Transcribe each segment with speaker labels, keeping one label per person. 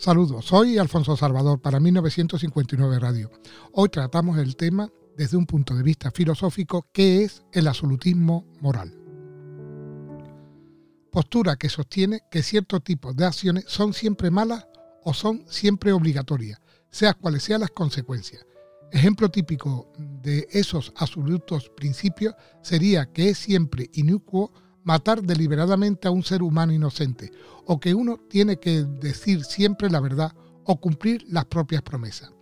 Speaker 1: Saludos, soy Alfonso Salvador para 1959 Radio. Hoy tratamos el tema desde un punto de vista filosófico, que es el absolutismo moral. Postura que sostiene que ciertos tipos de acciones son siempre malas o son siempre obligatorias, sea cuales sean las consecuencias. Ejemplo típico de esos absolutos principios sería que es siempre inicuo matar deliberadamente a un ser humano inocente, o que uno tiene que decir siempre la verdad o cumplir las propias promesas.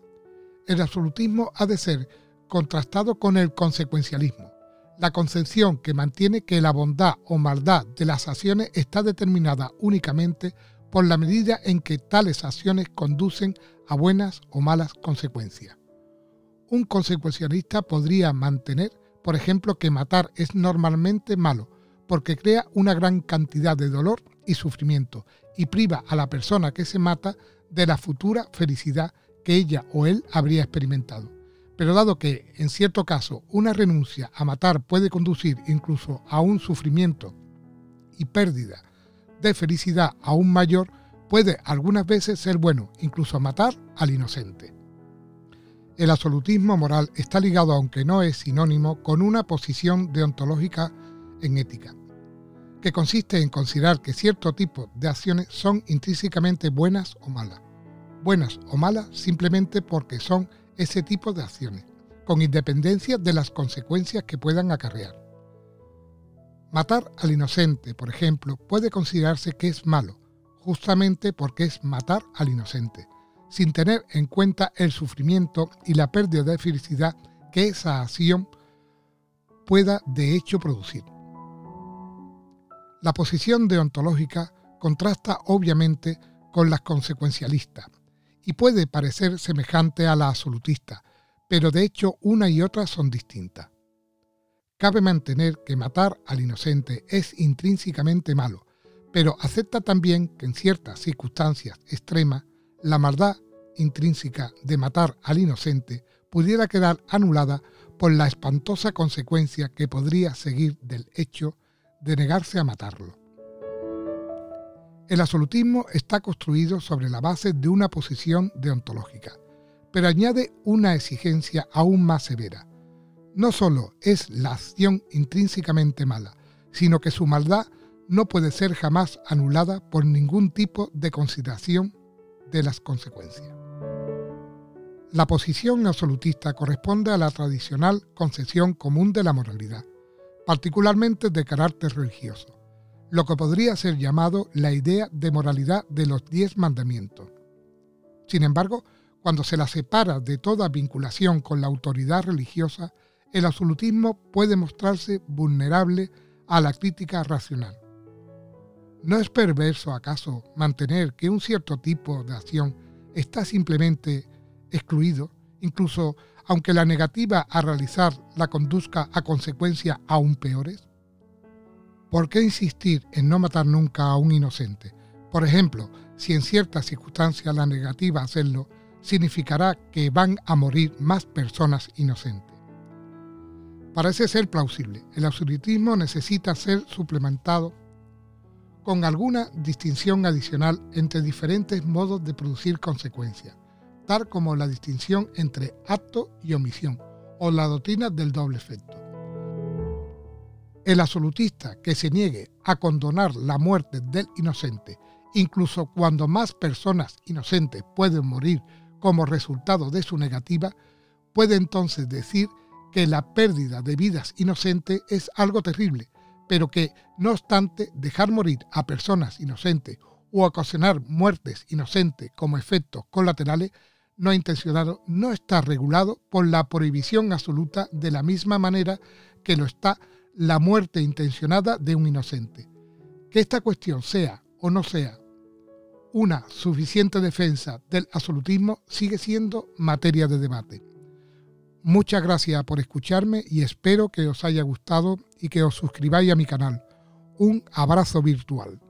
Speaker 1: El absolutismo ha de ser contrastado con el consecuencialismo, la concepción que mantiene que la bondad o maldad de las acciones está determinada únicamente por la medida en que tales acciones conducen a buenas o malas consecuencias. Un consecuencialista podría mantener, por ejemplo, que matar es normalmente malo, porque crea una gran cantidad de dolor y sufrimiento y priva a la persona que se mata de la futura felicidad que ella o él habría experimentado. Pero dado que, en cierto caso, una renuncia a matar puede conducir incluso a un sufrimiento y pérdida de felicidad aún mayor, puede algunas veces ser bueno, incluso matar al inocente. El absolutismo moral está ligado, aunque no es sinónimo, con una posición deontológica en ética, que consiste en considerar que cierto tipo de acciones son intrínsecamente buenas o malas. Buenas o malas simplemente porque son ese tipo de acciones, con independencia de las consecuencias que puedan acarrear. Matar al inocente, por ejemplo, puede considerarse que es malo, justamente porque es matar al inocente, sin tener en cuenta el sufrimiento y la pérdida de felicidad que esa acción pueda de hecho producir. La posición deontológica contrasta obviamente con las consecuencialistas y puede parecer semejante a la absolutista, pero de hecho una y otra son distintas. Cabe mantener que matar al inocente es intrínsecamente malo, pero acepta también que en ciertas circunstancias extremas la maldad intrínseca de matar al inocente pudiera quedar anulada por la espantosa consecuencia que podría seguir del hecho de negarse a matarlo. El absolutismo está construido sobre la base de una posición deontológica, pero añade una exigencia aún más severa. No solo es la acción intrínsecamente mala, sino que su maldad no puede ser jamás anulada por ningún tipo de consideración de las consecuencias. La posición absolutista corresponde a la tradicional concepción común de la moralidad, particularmente de carácter religioso, lo que podría ser llamado la idea de moralidad de los diez mandamientos. Sin embargo, cuando se la separa de toda vinculación con la autoridad religiosa, el absolutismo puede mostrarse vulnerable a la crítica racional. ¿No es perverso acaso mantener que un cierto tipo de acción está simplemente excluido, incluso aunque la negativa a realizar la conduzca a consecuencias aún peores? ¿Por qué insistir en no matar nunca a un inocente? Por ejemplo, si en ciertas circunstancias la negativa a hacerlo significará que van a morir más personas inocentes. Parece ser plausible. El absolutismo necesita ser suplementado con alguna distinción adicional entre diferentes modos de producir consecuencias como la distinción entre acto y omisión, o la doctrina del doble efecto. El absolutista que se niegue a condonar la muerte del inocente, incluso cuando más personas inocentes pueden morir como resultado de su negativa, puede entonces decir que la pérdida de vidas inocentes es algo terrible, pero que, no obstante, dejar morir a personas inocentes o ocasionar muertes inocentes como efectos colaterales no intencionado no está regulado por la prohibición absoluta de la misma manera que lo está la muerte intencionada de un inocente. Que esta cuestión sea o no sea una suficiente defensa del absolutismo sigue siendo materia de debate. Muchas gracias por escucharme y espero que os haya gustado y que os suscribáis a mi canal. Un abrazo virtual.